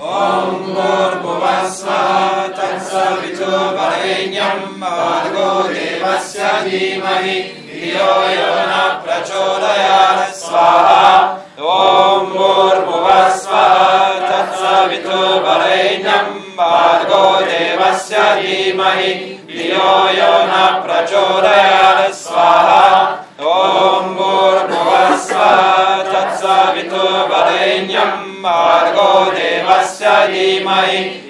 Amém. today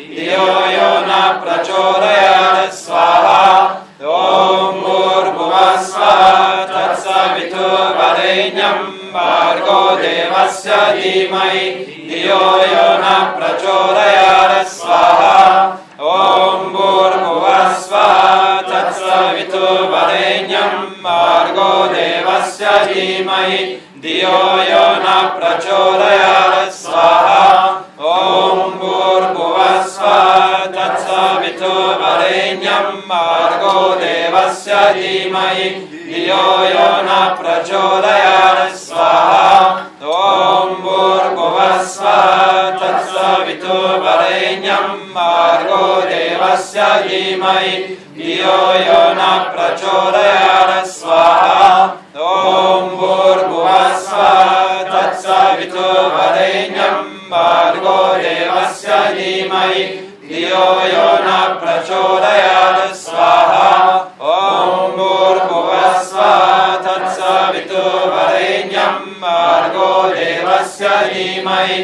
धीमहि धियो यो न प्रचोदयात् स्वाहा। ॐ भूर्भुव तत्सवितो वरेण्यम् भार्गो देवस्य धीमहि धियो यो न प्रचोदयात् स्वाहा। ॐ भूर्भुव तत्सवितो वरेण्यम् भार्गो देवस्य धीमहि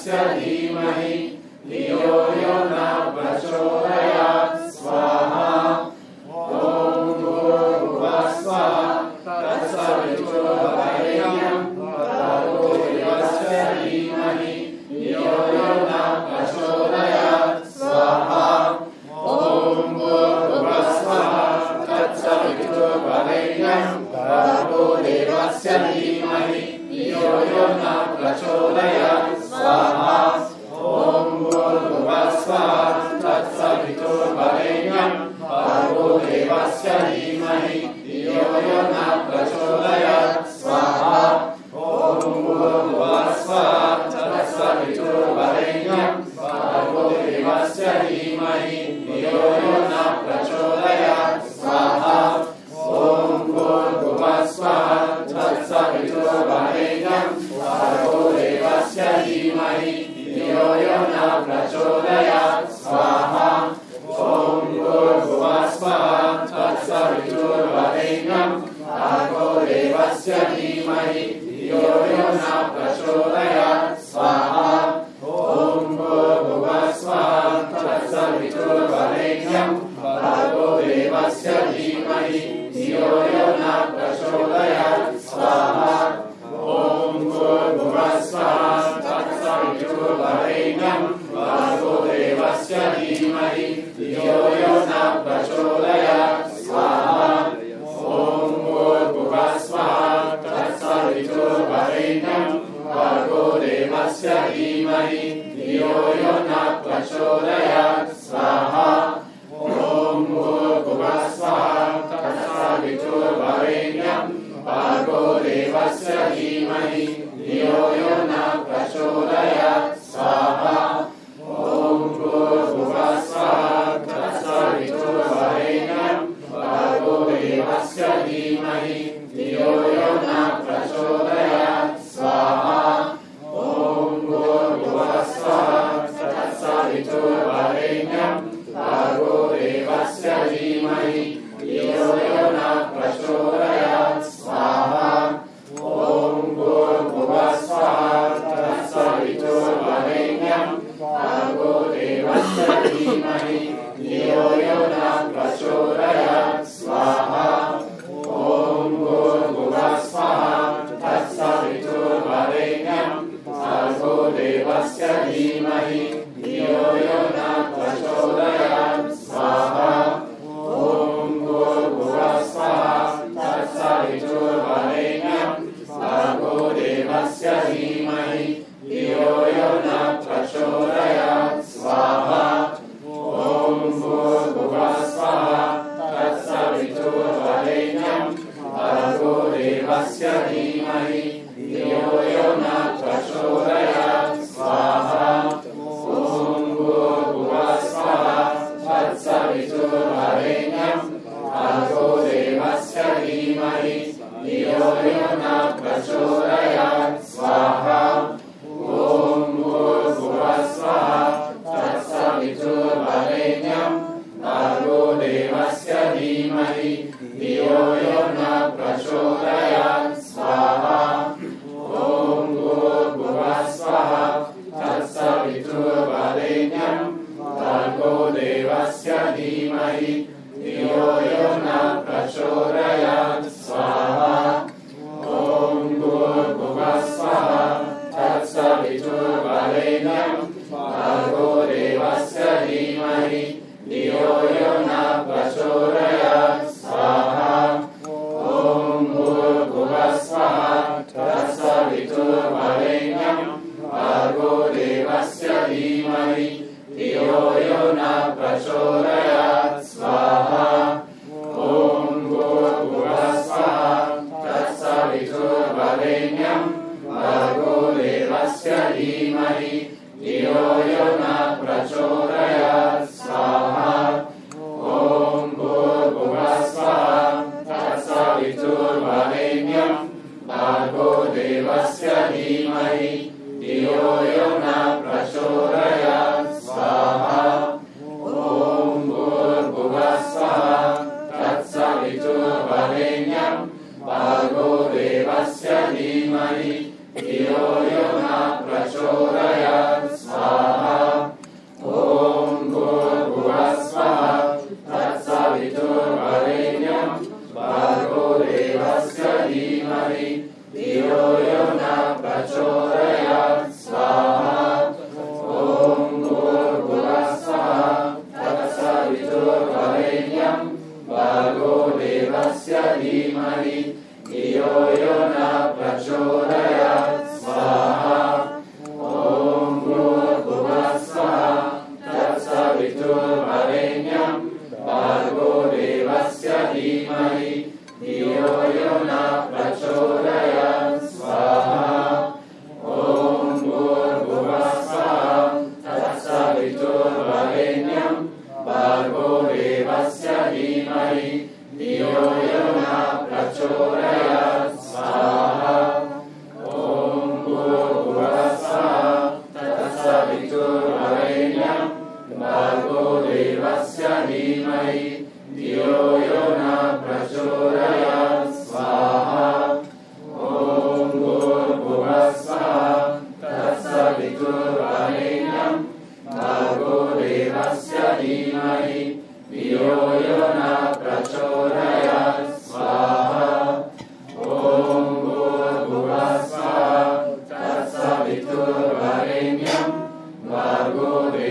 देवस्य धीमहि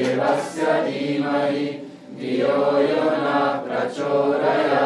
देवस्य धीमहि धियो यो न प्रचोदयात्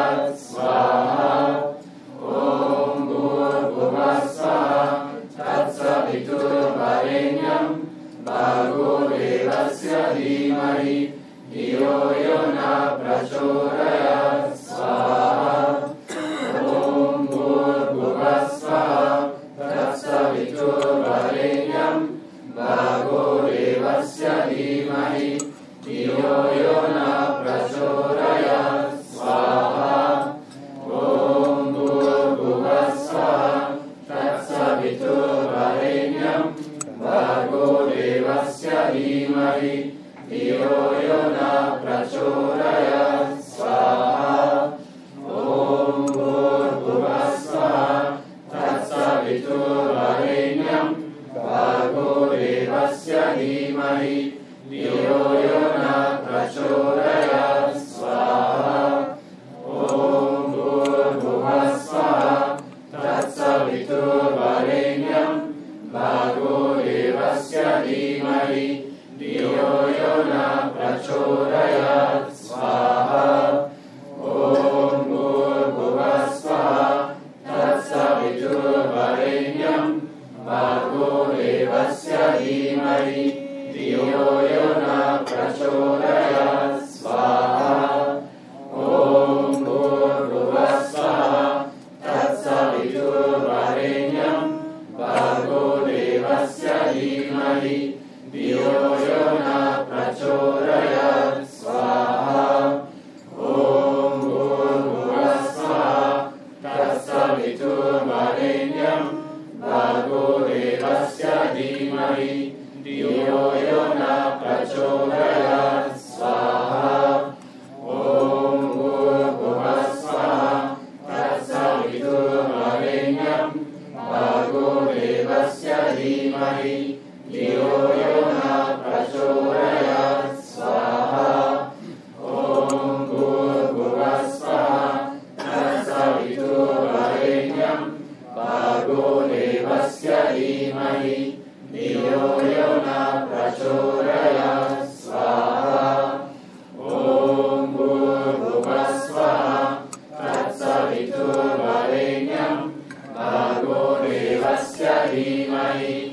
Amen.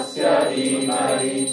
देवस्य धीमहि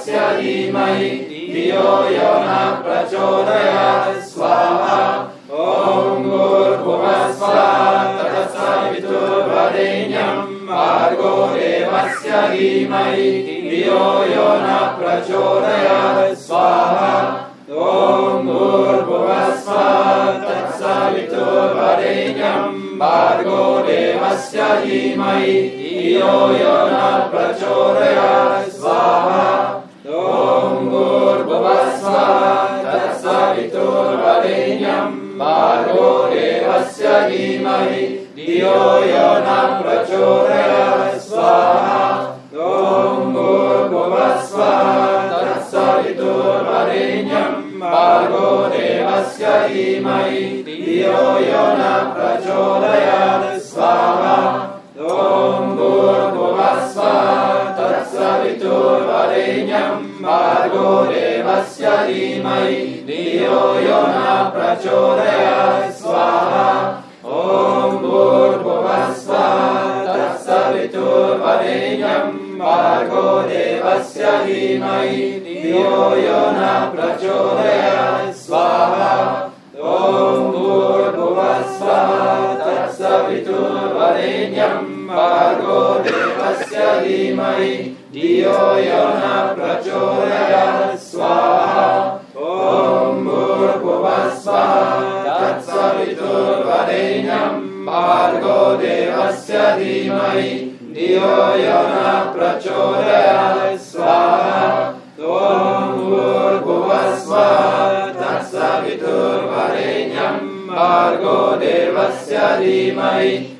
तस्य धीमहि धियो यो न प्रचोदयात् स्वाहा ॐ भूर्भुवः स्वाहा ततस्सवितुर्वरेण्यम् भार्गो देवस्य धीमहि धियो यो न प्रचोदयात् स्वाहा ॐ भूर्भुवः स्वाहा तत्सवितुर्वरेण्यम् भार्गो देवस्य धीमहि धियो यो न प्रचोदयात् हि धियो यो न प्रचोदयात् स्वाहा ॐ भूर्भुवः स्वः तत्सवितुर्वरेण्यम् भार्गो देवस्य धीमहि धियो यो न प्रचोदयात् स्वाहा ॐ भूर्भुवः स्वः तत्सवितुर्वरेण्यम् भार्गो देवस्य धीमहि धियो यो तस्य धीमहि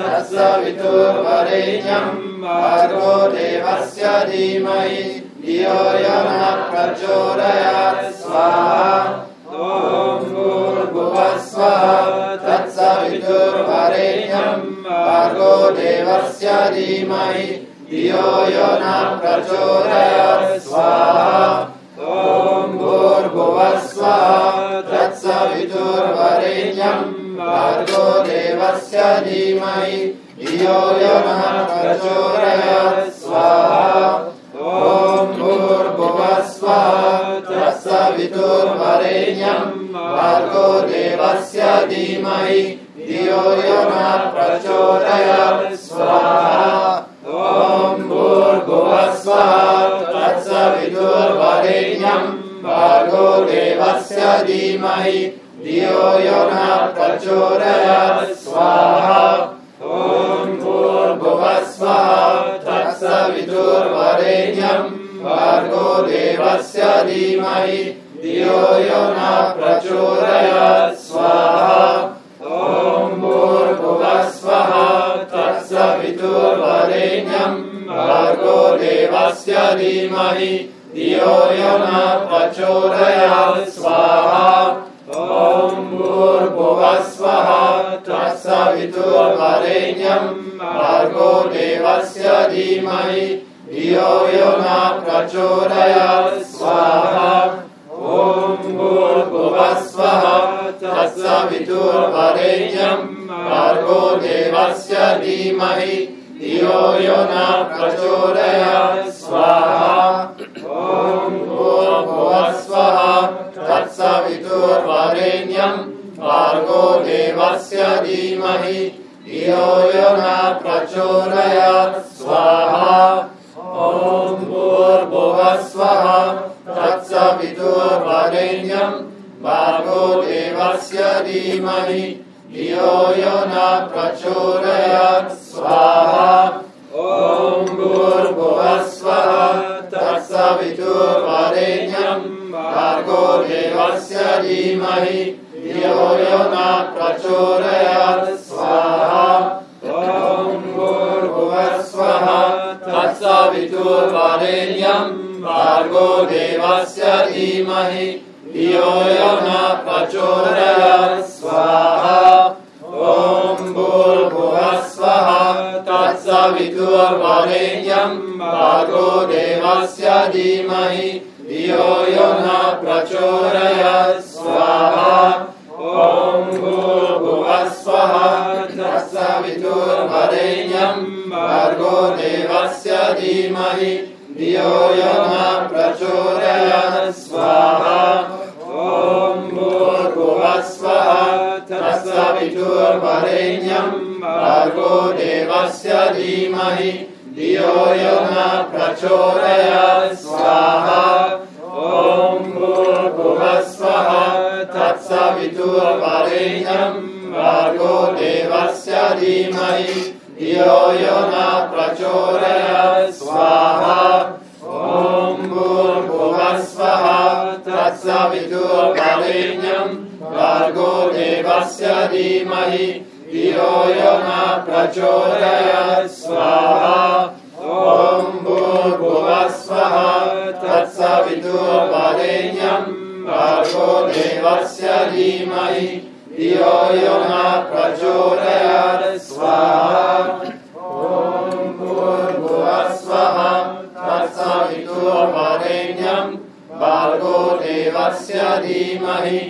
सत्सवितु देवस्य धीमहि धियो हियो न प्रचोदयात् स्वाहा। ॐ भूर्भुव स्वाहा सत्सवितु परेह्यम् भार्गो देवस्य जीमयी हियो न प्रचोदयात् स्वाहा। ॐ भूर्भुव स्वाहा धियो यो न प्रचोदयात् स्वाहा। ॐ भूर्भुवस्वः तत्सवितुर्वरेण्यम् भार्गो देवस्य धीमहि धियो यो न प्रचोदयात् स्वाहा। ॐ भूर्भुवस्वः तत्सवितुर्वरेण्यम् भार्गो देवस्य धीमहि धियो न प्रचोदयात् स्वाहा। ॐ भूर्भुवस्वः तत्सवितुर्वरेण्यम् भार्गो देवस्य धीमहि धियो यो न प्रचोदयात् स्वाहा। ॐ भूर्भुवस्वः तत्सवितुर्वरेण्यम् भार्गो देवस्य धीमहि धियो यो न प्रचोदयात् स्वाहा। तत्सवितुर्वरेण्यम् भार्गो देवस्य धीमहि। धियो यो न प्रचोदयात्, स्वाहा। ॐ तत्सवितुर्वरेण्यम् भार्गो देवस्य धीमहि। धियो यो न प्रचोदयात् देवस्य धीमहि धियो यो न प्रचोदयात् स्वाहा। ॐ भूर्भुवस्वः तत्सवितुर्वरेण्यम् भार्गो देवस्य धीमहि धियो यो न प्रचोदयात् स्वाहा। ॐ भूर्भुवस्वः तत्सवितुर्वरेण्यम् भार्गो देवस्य धीमहि धियो तत्सवितुर्वरेण्यम् भार्गो देवस्य धीमहि धियो यो प्रचोदयात् स्वाहा प्रचोदयात् स्वाहा। ॐ भूर्भुवस्वः तत्सवितुर्वरेण्यम् भार्गो देवस्य धीमहि धियो यो न प्रचोदयात् स्वाहा ॐ तत्सवितुर्वरेण्यम् देवस्य धीमहि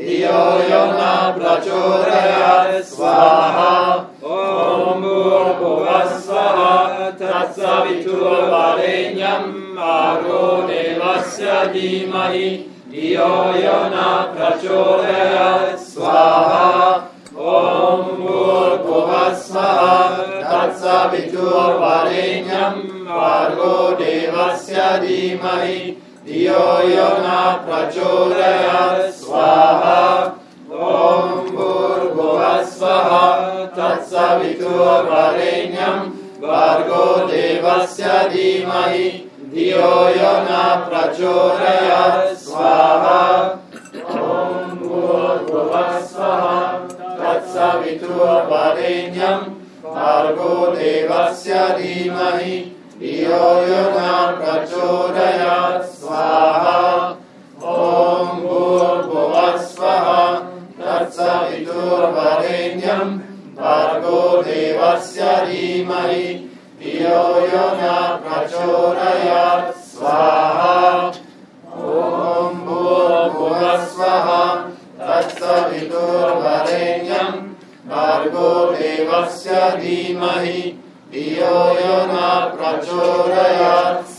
धियो यो न प्रचोदयात् धीमहि धियो यो न प्रचोदयात् स्वाहा ॐ भूर्भुवस्वः तत्सवितुर्वरेण्यम् भार्गो देवस्य धीमहि देवस्य धीमहि। धियो यो न प्रचोदयात्। स्वाहा। ॐ भो भुवस्वः अत्र विदुर्वरेण अर्गोदेवस्य धीमहि। धियो यो न प्रचोदयात्।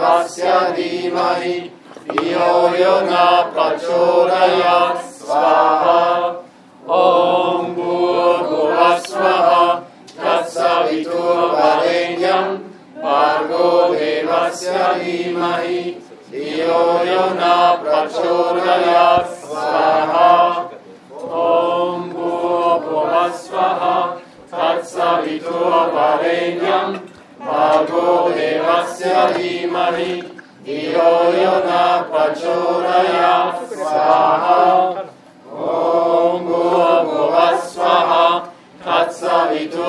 देवस्य धीमहि। धियो यो न प्रचोदयात् स्वाहा। ॐ भूर्भुवः तत्सवितुर्वरेण्यम् भार्गो देवस्य धीमहि। धियो यो न प्रचोदयात् स्वाहा। ॐ भूर्भुवः स्वः तत्सवितुर्वरेण्यम् भगो देवस्य धीमहि धियो यो न प्रचोदयात् स्वाहा ॐ भुव भुव स्वाहा तत्सवितुर्वरेण्यम्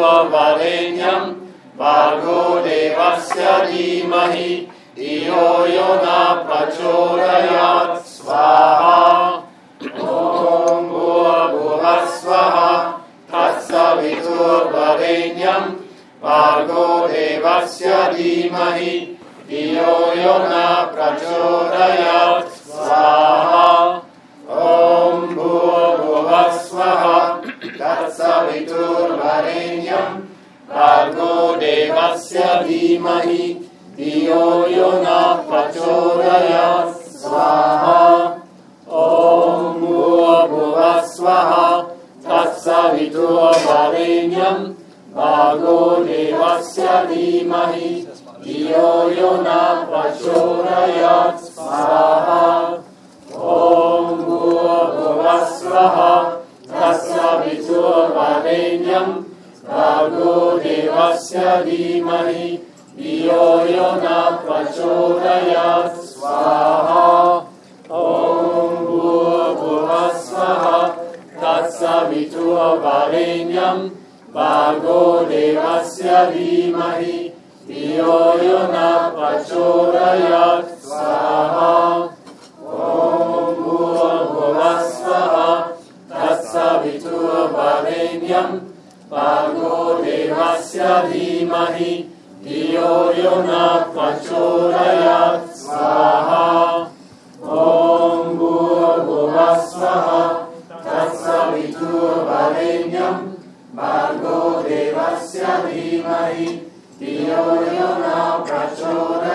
भगो देवस्य धीमहि धियो यो न प्रचोदयात् स्वाहा धीमहि तत्सवितुर्वरेण्यम् भागो देवस्य धीमहि धियो यो न प्रचोदयात् स्वाहा। ॐ भूर्भुवस्वः तत्सवितुर्वरेण्यम् भार्गो देवस्य धीमहि धियो यो न प्रचोदयात्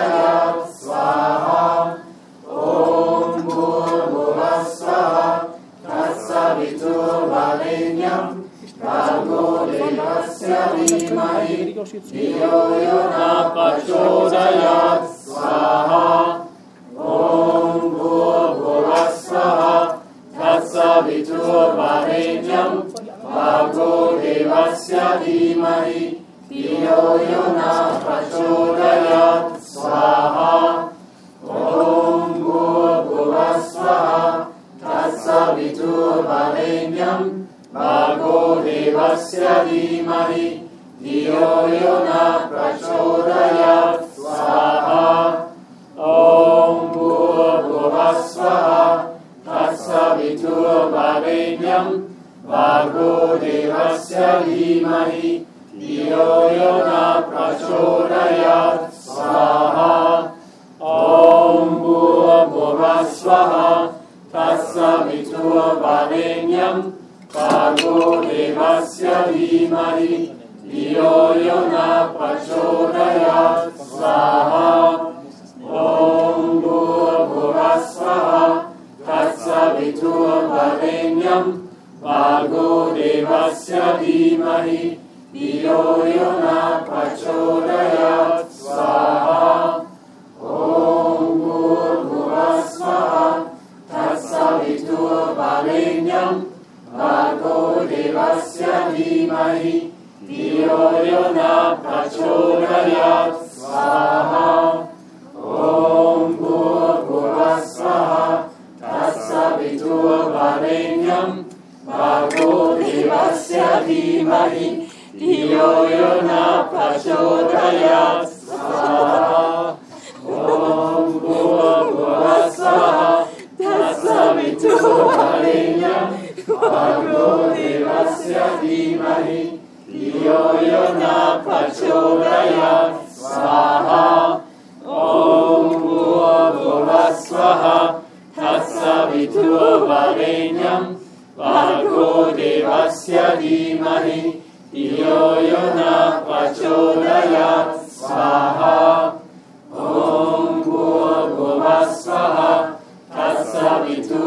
देवस्य धियो यो न प्रचोदयात् स्वाहा ॐ यो न प्रचोदयात् स्वाहा ॐ भूर्भुवस्वः तत्सवितुर्वरेण्यम् भागो देवस्य धीमहि। धियो यो न प्रचोदयात् स्वाहा। ॐ भूर्भुवस्वः। तत्सवितुर्वरेण्यम् भागो देवस्य धीमहि। धियो यो न भागो देवस्य धीमहि धियो यो न प्रचोदयात् स्वाहा। ॐ भूर्भुवस्वः तत्सवितुर्वरेण्यम्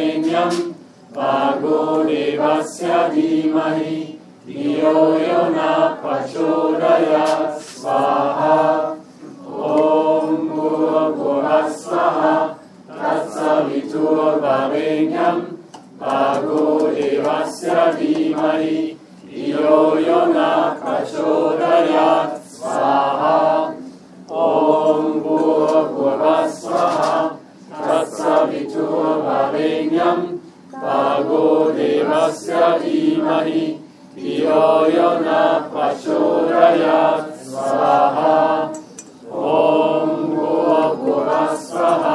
तत्सवितुर्वरेण्यं भागो देवस्य धीमहि। धियो यो न प्रचोदयात् स्वाहा। ॐ भूर्भुवस्वः तत्सवितुर्वरेण्यं भागो देवस्य धीमहि। धियो यो न प्रचोदयात् स्वाहा। ॐ भूर्भुवस्वः तत्सवितुर्वरेण्यं भागो देवस्य धीमहि धियो यो न प्रचोदयात् स्वाहा ॐ भूर्भुवस्वः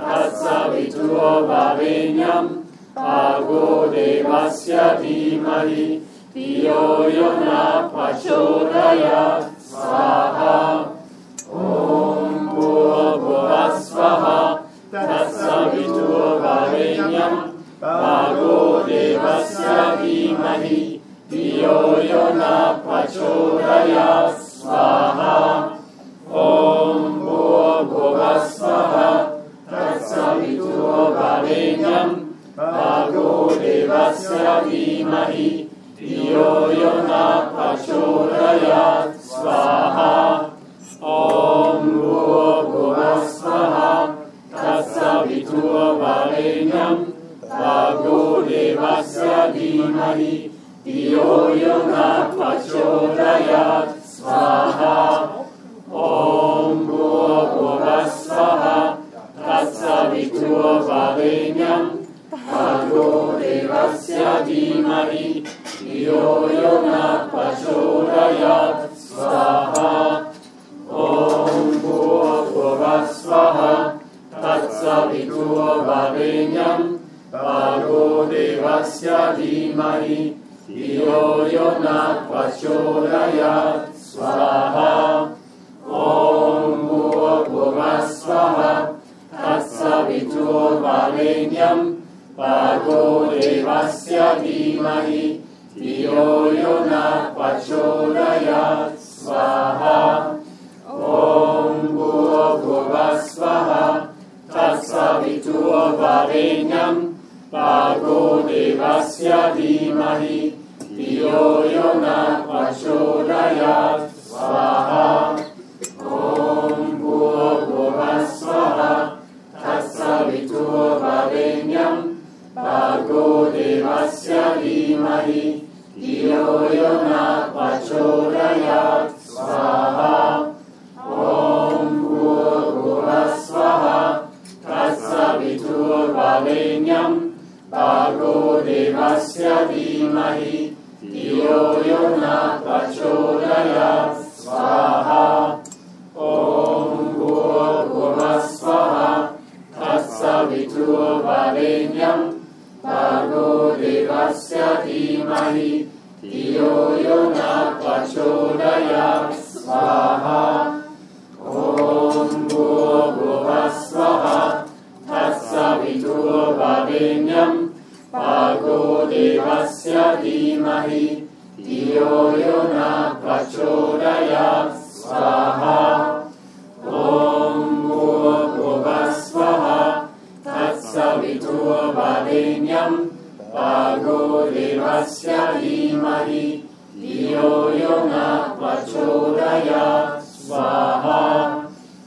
तत्सवितुर्वरेण्यं भागो देवस्य धीमहि धियो यो न प्रचोदयात् स्वाहा ॐ भूर्भुवस्वः तत्सवितुर्वरेण्यं भागो देवस्य धीमहि। धियो यो न प्रचोदयात् स्वाहा। ॐ भूर्भुवस्वः तत्सवितुर्वरेण्यं भागो देवस्य धीमहि। धियो यो न प्रचोदयात्।